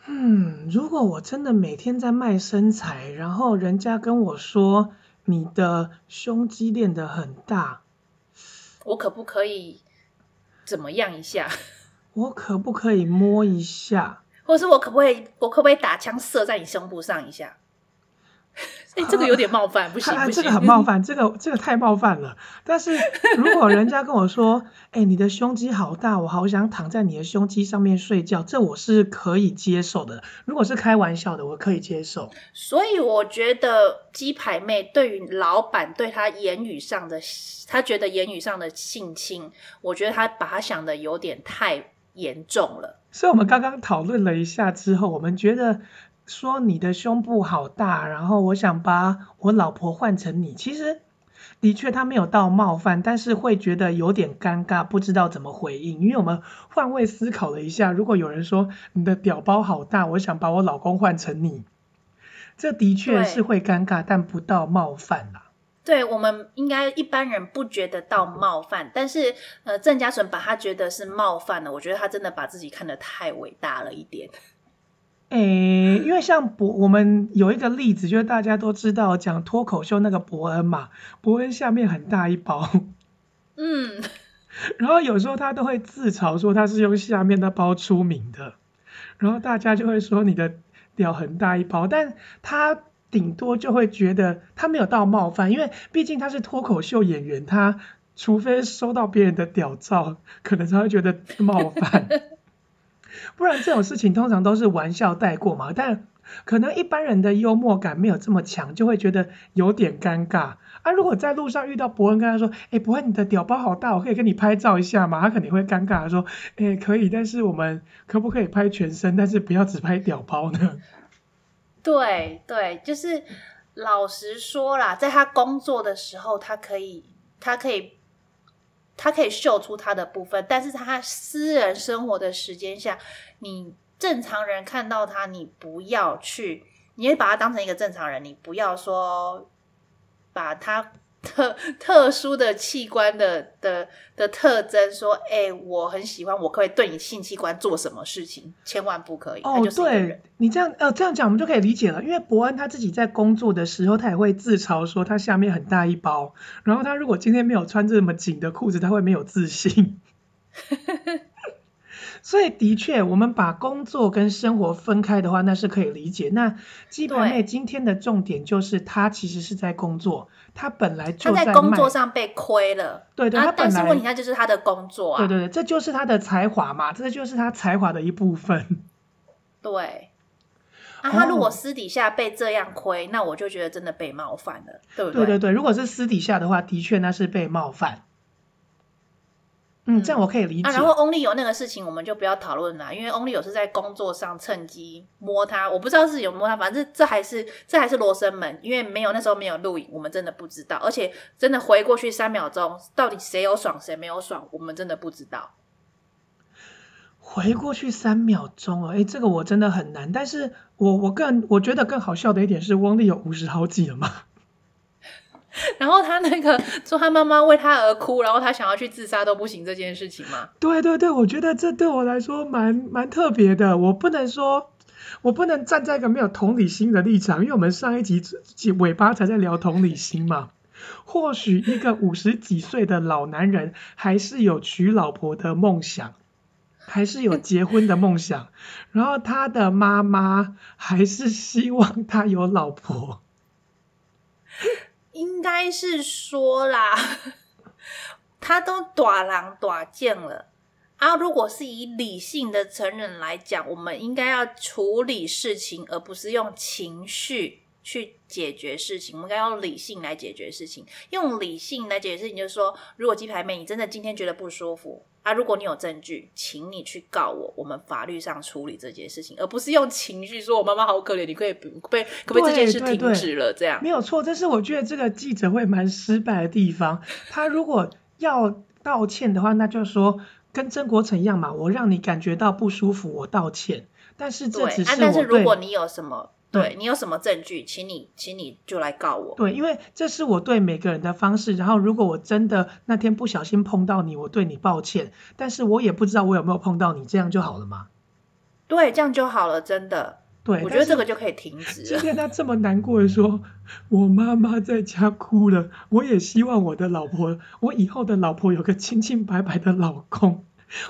嗯，如果我真的每天在卖身材，然后人家跟我说你的胸肌练得很大，我可不可以怎么样一下？我可不可以摸一下？或是我可不可以，我可不可以打枪射在你胸部上一下？哎、欸，这个有点冒犯，啊、不行，不行，这个很冒犯，这个这个太冒犯了。但是如果人家跟我说，哎、欸，你的胸肌好大，我好想躺在你的胸肌上面睡觉，这我是可以接受的。如果是开玩笑的，我可以接受。所以我觉得鸡排妹对于老板对她言语上的，她觉得言语上的性侵，我觉得她把她想的有点太严重了。所以我们刚刚讨论了一下之后，我们觉得说你的胸部好大，然后我想把我老婆换成你，其实的确他没有到冒犯，但是会觉得有点尴尬，不知道怎么回应。因为我们换位思考了一下，如果有人说你的屌包好大，我想把我老公换成你，这的确是会尴尬，但不到冒犯啦。对，我们应该一般人不觉得到冒犯，但是呃，郑家纯把他觉得是冒犯了。我觉得他真的把自己看得太伟大了一点。诶，因为像博，我们有一个例子，就是大家都知道讲脱口秀那个伯恩嘛，伯恩下面很大一包，嗯，然后有时候他都会自嘲说他是用下面的包出名的，然后大家就会说你的屌很大一包，但他。顶多就会觉得他没有到冒犯，因为毕竟他是脱口秀演员，他除非收到别人的屌照，可能才会觉得冒犯。不然这种事情通常都是玩笑带过嘛。但可能一般人的幽默感没有这么强，就会觉得有点尴尬。啊，如果在路上遇到伯恩，跟他说：“哎，伯恩，你的屌包好大，我可以跟你拍照一下吗？”他肯定会尴尬的说：“哎，可以，但是我们可不可以拍全身？但是不要只拍屌包呢？”对对，就是老实说啦，在他工作的时候，他可以，他可以，他可以秀出他的部分，但是他私人生活的时间下，你正常人看到他，你不要去，你也把他当成一个正常人，你不要说把他。特 特殊的器官的的的特征，说，哎、欸，我很喜欢，我可以对你性器官做什么事情？千万不可以。哦，对，你这样呃这样讲，我们就可以理解了。因为伯恩他自己在工作的时候，他也会自嘲说他下面很大一包，然后他如果今天没有穿这么紧的裤子，他会没有自信。所以的确，我们把工作跟生活分开的话，那是可以理解。那鸡排妹今天的重点就是，她其实是在工作，她本来就在，在工作上被亏了。对对，她本来，但是问题，那就是她的工作啊。对对对，这就是她的才华嘛，这就是她才华的一部分。对。啊，她如果私底下被这样亏，哦，那我就觉得真的被冒犯了，对不对？对对对，如果是私底下的话，的确那是被冒犯。嗯，这样我可以理解。啊、然后 Only 有那个事情，我们就不要讨论了，因为 Only 有是在工作上趁机摸他，我不知道是有摸他，反正这还是这还是罗生门，因为没有那时候没有录影，我们真的不知道。而且真的回过去三秒钟，到底谁有爽谁没有爽，我们真的不知道。回过去三秒钟啊，哎，这个我真的很难。但是我我更我觉得更好笑的一点是，Only 有五十好几了吗？然后他那个说他妈妈为他而哭，然后他想要去自杀都不行这件事情吗？对对对，我觉得这对我来说蛮蛮特别的。我不能说，我不能站在一个没有同理心的立场，因为我们上一集尾巴才在聊同理心嘛。或许一个五十几岁的老男人还是有娶老婆的梦想，还是有结婚的梦想，然后他的妈妈还是希望他有老婆。应该是说啦，他都短狼短见了啊！如果是以理性的成人来讲，我们应该要处理事情，而不是用情绪去解决事情。我们该用理性来解决事情，用理性来解决事情，就是说，如果鸡排妹你真的今天觉得不舒服。啊！如果你有证据，请你去告我，我们法律上处理这件事情，而不是用情绪说“我妈妈好可怜”，你可以不被可不可以这件事停止了？这样没有错，这是我觉得这个记者会蛮失败的地方。他如果要道歉的话，那就说跟曾国成一样嘛，我让你感觉到不舒服，我道歉。但是这只是我但是如果你有什么。对，你有什么证据，请你请你就来告我。对，因为这是我对每个人的方式。然后，如果我真的那天不小心碰到你，我对你抱歉。但是我也不知道我有没有碰到你，这样就好了吗？对，这样就好了，真的。对，我觉得这个就可以停止了。今天他这么难过的说，我妈妈在家哭了，我也希望我的老婆，我以后的老婆有个清清白白的老公。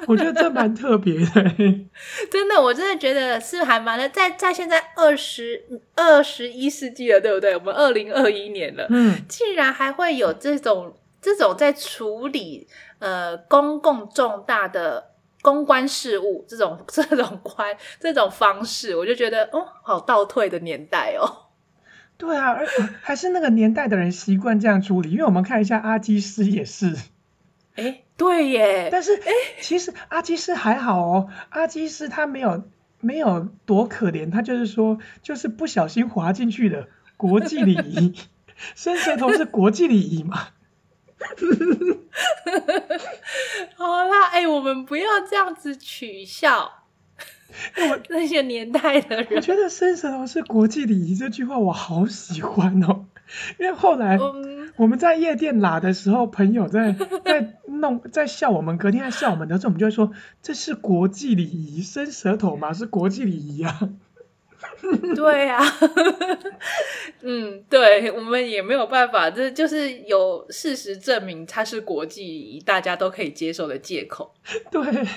我觉得这蛮特别的，真的，我真的觉得是还蛮的，在在现在二十二十一世纪了，对不对？我们二零二一年了，嗯，竟然还会有这种这种在处理呃公共重大的公关事务这种这种关这种方式，我就觉得哦，好倒退的年代哦。对啊，而还是那个年代的人习惯这样处理，因为我们看一下阿基师也是。哎，对耶，但是哎，其实阿基师还好哦，阿基师他没有没有多可怜，他就是说就是不小心滑进去的国际礼仪，伸舌头是国际礼仪嘛？好啦，哎，我们不要这样子取笑我 那些年代的人。我觉得伸舌头是国际礼仪这句话我好喜欢哦。因为后来我们在夜店拉的时候，朋友在在弄在笑我们，隔天在笑我们的时候，我们就会说，这是国际礼仪，伸舌头嘛是国际礼仪啊。对啊，嗯，对，我们也没有办法，这就是有事实证明它是国际，大家都可以接受的借口。对，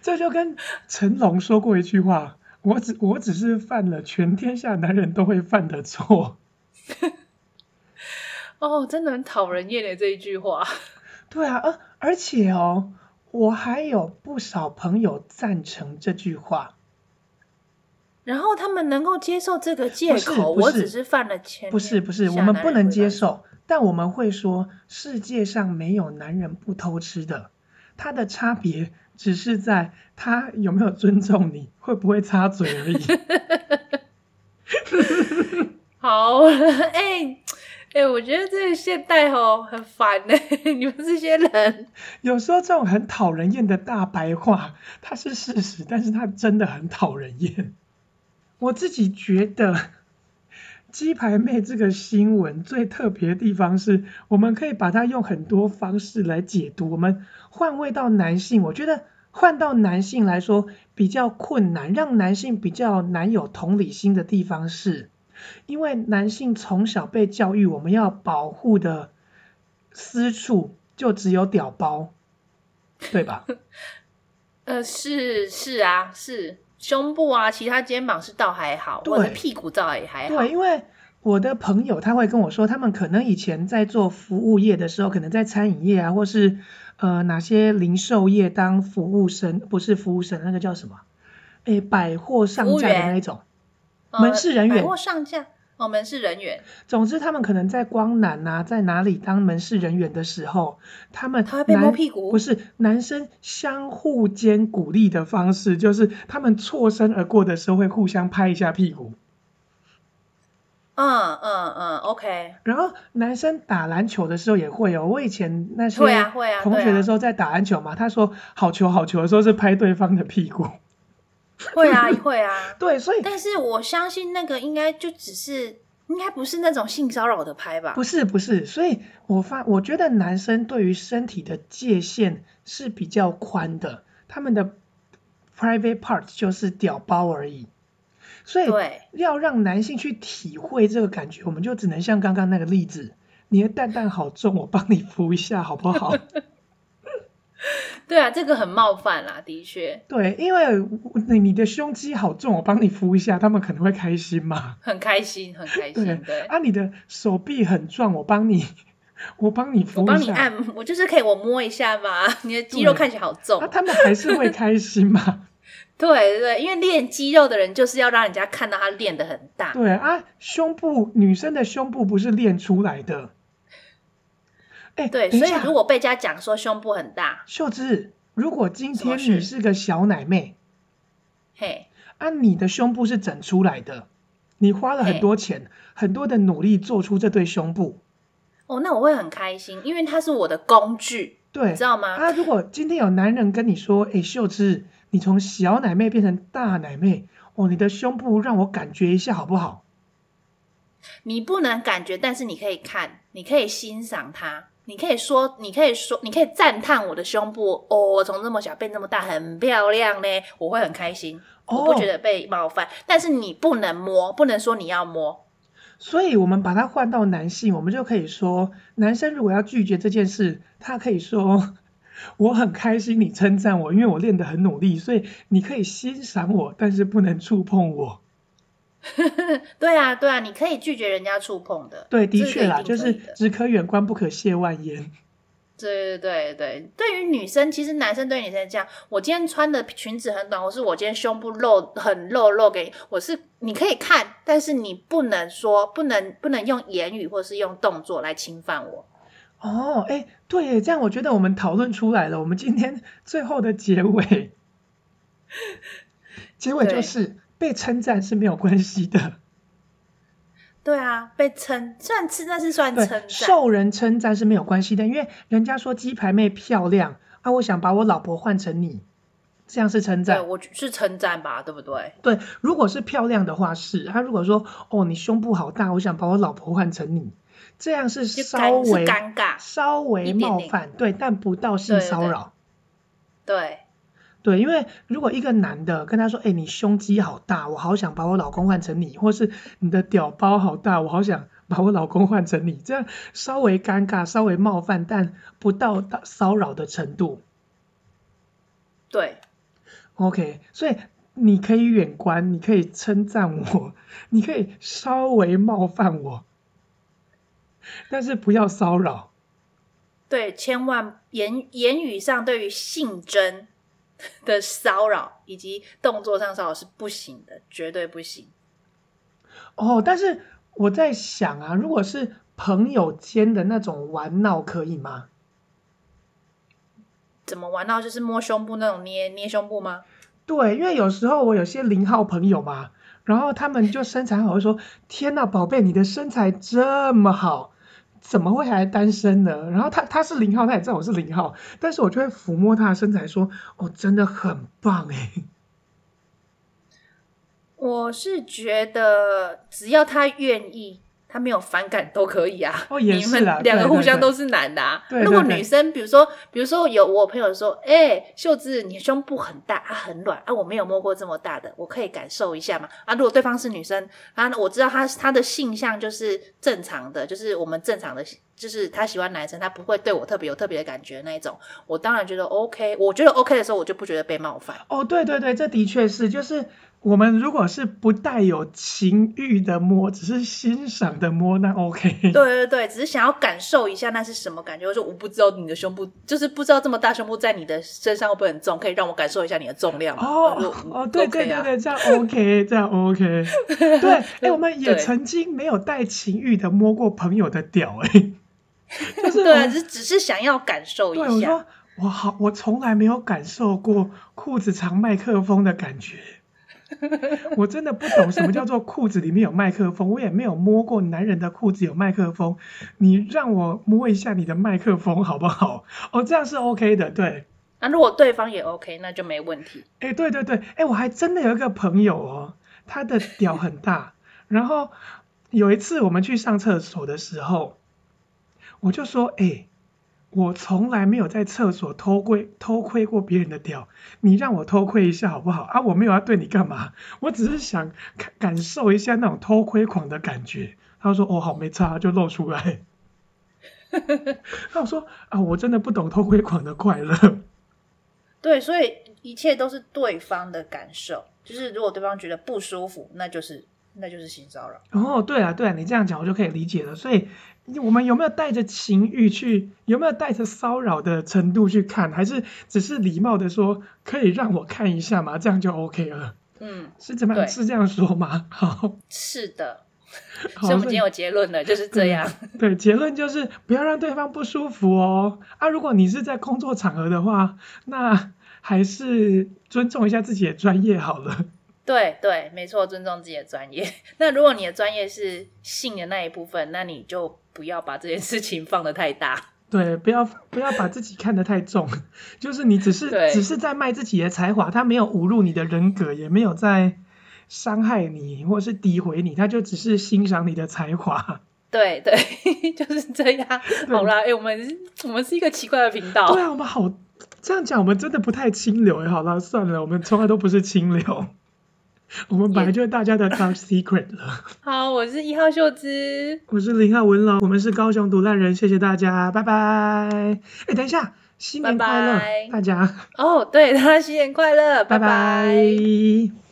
这就跟成龙说过一句话：我只我只是犯了全天下男人都会犯的错。哦，真的很讨人厌的这一句话。对啊，而而且哦，我还有不少朋友赞成这句话。然后他们能够接受这个借口，我只是犯了前。不是不是，我们不能接受，但我们会说，世界上没有男人不偷吃的，他的差别只是在他有没有尊重你，会不会插嘴而已。好，哎。哎、欸，我觉得这个现代吼很烦呢。你们这些人，有时候这种很讨人厌的大白话，它是事实，但是它真的很讨人厌。我自己觉得，鸡排妹这个新闻最特别的地方是，我们可以把它用很多方式来解读。我们换位到男性，我觉得换到男性来说比较困难，让男性比较难有同理心的地方是。因为男性从小被教育，我们要保护的私处就只有屌包，对吧？呃，是是啊，是胸部啊，其他肩膀是倒还好，我的屁股倒也还好。对，因为我的朋友他会跟我说，他们可能以前在做服务业的时候，可能在餐饮业啊，或是呃哪些零售业当服务生，不是服务生，那个叫什么？诶，百货上架的那种。门市人员，百货上架哦，门市人员。总之，他们可能在光南啊，在哪里当门市人员的时候，他们他会被摸屁股。不是男生相互间鼓励的方式，就是他们错身而过的时候会互相拍一下屁股。嗯嗯嗯，OK。然后男生打篮球的时候也会哦，我以前那些同学的时候在打篮球嘛，他说好球好球的时候是拍对方的屁股。会啊，会啊，对，所以，但是我相信那个应该就只是，应该不是那种性骚扰的拍吧？不是，不是，所以我发，我觉得男生对于身体的界限是比较宽的，他们的 private part 就是屌包而已，所以要让男性去体会这个感觉，我们就只能像刚刚那个例子，你的蛋蛋好重，我帮你扶一下好不好？对啊，这个很冒犯啦，的确。对，因为你的胸肌好重，我帮你扶一下，他们可能会开心嘛。很开心，很开心。对，对啊，你的手臂很壮，我帮你，我帮你扶一下。我帮你按，我就是可以我摸一下嘛。你的肌肉看起来好重，那、啊、他们还是会开心嘛？对对，因为练肌肉的人就是要让人家看到他练得很大。对啊，胸部，女生的胸部不是练出来的。欸、对，所以如果被人家讲说胸部很大，秀芝，如果今天你是个小奶妹，嘿，啊，你的胸部是整出来的，你花了很多钱，很多的努力做出这对胸部，哦，那我会很开心，因为它是我的工具，对，你知道吗？啊，如果今天有男人跟你说，哎、欸，秀芝，你从小奶妹变成大奶妹，哦，你的胸部让我感觉一下好不好？你不能感觉，但是你可以看，你可以欣赏它。你可以说，你可以说，你可以赞叹我的胸部哦，我从这么小变这么大，很漂亮呢，我会很开心，我不觉得被冒犯。哦，但是你不能摸，不能说你要摸。所以，我们把它换到男性，我们就可以说，男生如果要拒绝这件事，他可以说，我很开心你称赞我，因为我练得很努力，所以你可以欣赏我，但是不能触碰我。对啊，对啊，你可以拒绝人家触碰的。对，的确啦，就是只可远观，不可亵玩焉。对对对对，对于女生，其实男生对女生这样，我今天穿的裙子很短，或是我今天胸部露很露露给你，我是你可以看，但是你不能说，不能不能用言语或是用动作来侵犯我。哦，哎，对，这样我觉得我们讨论出来了，我们今天最后的结尾，结尾就是。被称赞是没有关系的，对啊，被称算吃那是算称赞，受人称赞是没有关系的，因为人家说鸡排妹漂亮啊，我想把我老婆换成你，这样是称赞，我是称赞吧，对不对？对，如果是漂亮的话是，他如果说哦你胸部好大，我想把我老婆换成你，这样是稍微尴尬，稍微冒犯，对，但不到性骚扰，对，对。因为如果一个男的跟他说：“哎，你胸肌好大，我好想把我老公换成你。”或是你的屌包好大，我好想把我老公换成你。这样稍微尴尬，稍微冒犯，但不到骚扰的程度。对，OK，所以你可以远观，你可以称赞我，你可以稍微冒犯我，但是不要骚扰。对，千万言言语上对于性征。的骚扰以及动作上骚扰是不行的，绝对不行。哦，但是我在想啊，如果是朋友间的那种玩闹，可以吗？怎么玩闹？就是摸胸部那种捏捏胸部吗？对，因为有时候我有些零号朋友嘛，然后他们就身材好，会说：“天哪，宝贝，你的身材这么好。”怎么会还单身呢？然后他他是零号，他也知道我是零号，但是我就会抚摸他的身材说，我，真的很棒哎。我是觉得只要他愿意。他没有反感都可以啊，哦、也是啦，你们两个互相都是男的啊。对对对，如果女生，比如说，比如说有我朋友说，哎、欸，秀智，你胸部很大，啊，很软啊，我没有摸过这么大的，我可以感受一下嘛。啊，如果对方是女生，啊，我知道他他的性向就是正常的，就是我们正常的，就是他喜欢男生，他不会对我特别有特别的感觉那一种。我当然觉得 OK，我觉得 OK 的时候，我就不觉得被冒犯。哦，对对对，这的确是，就是。我们如果是不带有情欲的摸，只是欣赏的摸，那 OK。对对对，只是想要感受一下那是什么感觉。我说我不知道你的胸部，就是不知道这么大胸部在你的身上会不会很重，可以让我感受一下你的重量。哦哦，对对对对，这样 OK，这样 OK。对，哎，我们也曾经没有带情欲的摸过朋友的屌，哎，就是对，只只是想要感受一下。我好，我从来没有感受过裤子藏麦克风的感觉。我真的不懂什么叫做裤子里面有麦克风，我也没有摸过男人的裤子有麦克风。你让我摸一下你的麦克风好不好？哦，这样是 OK 的，对。那、啊、如果对方也 OK，那就没问题。哎，对对对，哎，我还真的有一个朋友哦，他的屌很大。然后有一次我们去上厕所的时候，我就说，哎。我从来没有在厕所偷窥偷窥过别人的屌，你让我偷窥一下好不好？啊，我没有要对你干嘛，我只是想感感受一下那种偷窥狂的感觉。他说：“哦，好，没差，就露出来。”那我说：“啊，我真的不懂偷窥狂的快乐。”对，所以一切都是对方的感受，就是如果对方觉得不舒服，那就是。那就是性骚扰。哦，对啊，对啊，你这样讲我就可以理解了。所以，我们有没有带着情欲去？有没有带着骚扰的程度去看？还是只是礼貌的说可以让我看一下吗？这样就 OK 了。嗯，是怎么样？是这样说吗？好，是的。所以我们已经有结论了，就是这样。对，结论就是不要让对方不舒服哦。啊，如果你是在工作场合的话，那还是尊重一下自己的专业好了。对对，没错，尊重自己的专业。那如果你的专业是性的那一部分，那你就不要把这件事情放得太大。对，不要不要把自己看得太重。就是你只是只是在卖自己的才华，他没有侮辱你的人格，也没有在伤害你或是诋毁你，他就只是欣赏你的才华。对 对，就是这样。好啦，哎，我们我们是一个奇怪的频道。对啊，我们好这样讲，我们真的不太清流哎。好了，算了，我们从来都不是清流。我们本来就是大家的 top Secret 了。好，我是一号秀芝，我是零号文龙，我们是高雄独烂人，谢谢大家，拜拜。哎，等一下，新年快乐，拜拜大家。哦，对，大家新年快乐，拜拜。拜拜。